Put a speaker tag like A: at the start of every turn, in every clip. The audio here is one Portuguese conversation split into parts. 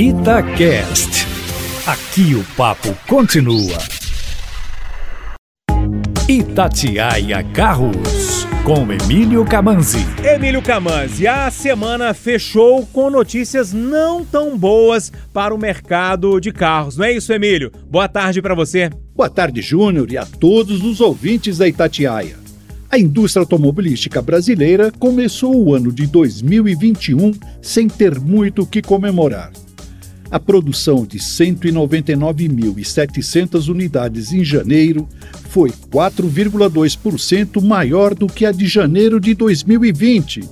A: Itacast. Aqui o papo continua. Itatiaia Carros, com Emílio Camanzi.
B: Emílio Camanzi, a semana fechou com notícias não tão boas para o mercado de carros, não é isso, Emílio? Boa tarde para você.
C: Boa tarde, Júnior, e a todos os ouvintes da Itatiaia. A indústria automobilística brasileira começou o ano de 2021 sem ter muito o que comemorar. A produção de 199.700 unidades em janeiro foi 4,2% maior do que a de janeiro de 2020,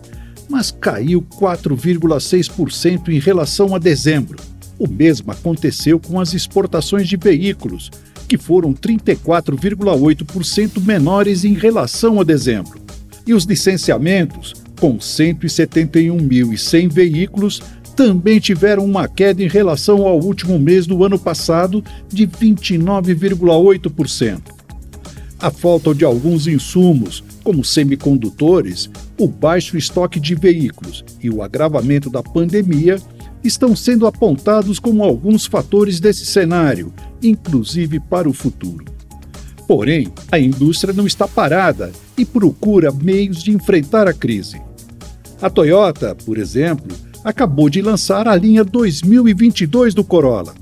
C: mas caiu 4,6% em relação a dezembro. O mesmo aconteceu com as exportações de veículos, que foram 34,8% menores em relação a dezembro. E os licenciamentos, com 171.100 veículos, também tiveram uma queda em relação ao último mês do ano passado de 29,8%. A falta de alguns insumos, como semicondutores, o baixo estoque de veículos e o agravamento da pandemia estão sendo apontados como alguns fatores desse cenário, inclusive para o futuro. Porém, a indústria não está parada e procura meios de enfrentar a crise. A Toyota, por exemplo, acabou de lançar a linha 2022 do Corolla.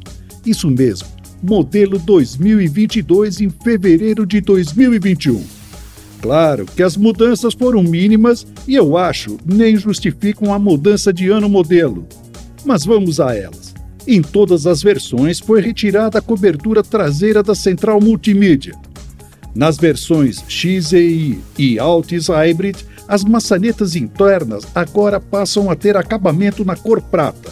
C: Isso mesmo, modelo 2022 em fevereiro de 2021. Claro que as mudanças foram mínimas e eu acho nem justificam a mudança de ano modelo. Mas vamos a elas. Em todas as versões foi retirada a cobertura traseira da central multimídia. Nas versões XEI e Altis Hybrid, as maçanetas internas agora passam a ter acabamento na cor prata.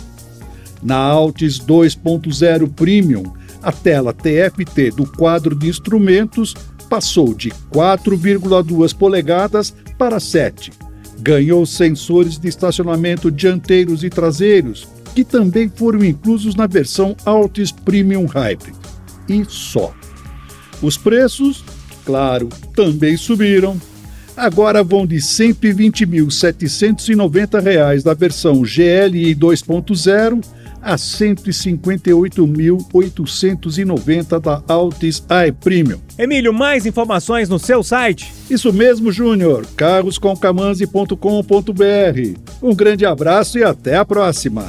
C: Na Altis 2.0 Premium, a tela TFT do quadro de instrumentos passou de 4,2 polegadas para 7. Ganhou sensores de estacionamento dianteiros e traseiros, que também foram inclusos na versão Altis Premium Hybrid. E só. Os preços, claro, também subiram agora vão de R$ 120.790 da versão GLI 2.0 a R$ 158.890 da Altis i Premium.
B: Emílio, mais informações no seu site?
C: Isso mesmo, Júnior. carroscomcamanzi.com.br. Um grande abraço e até a próxima.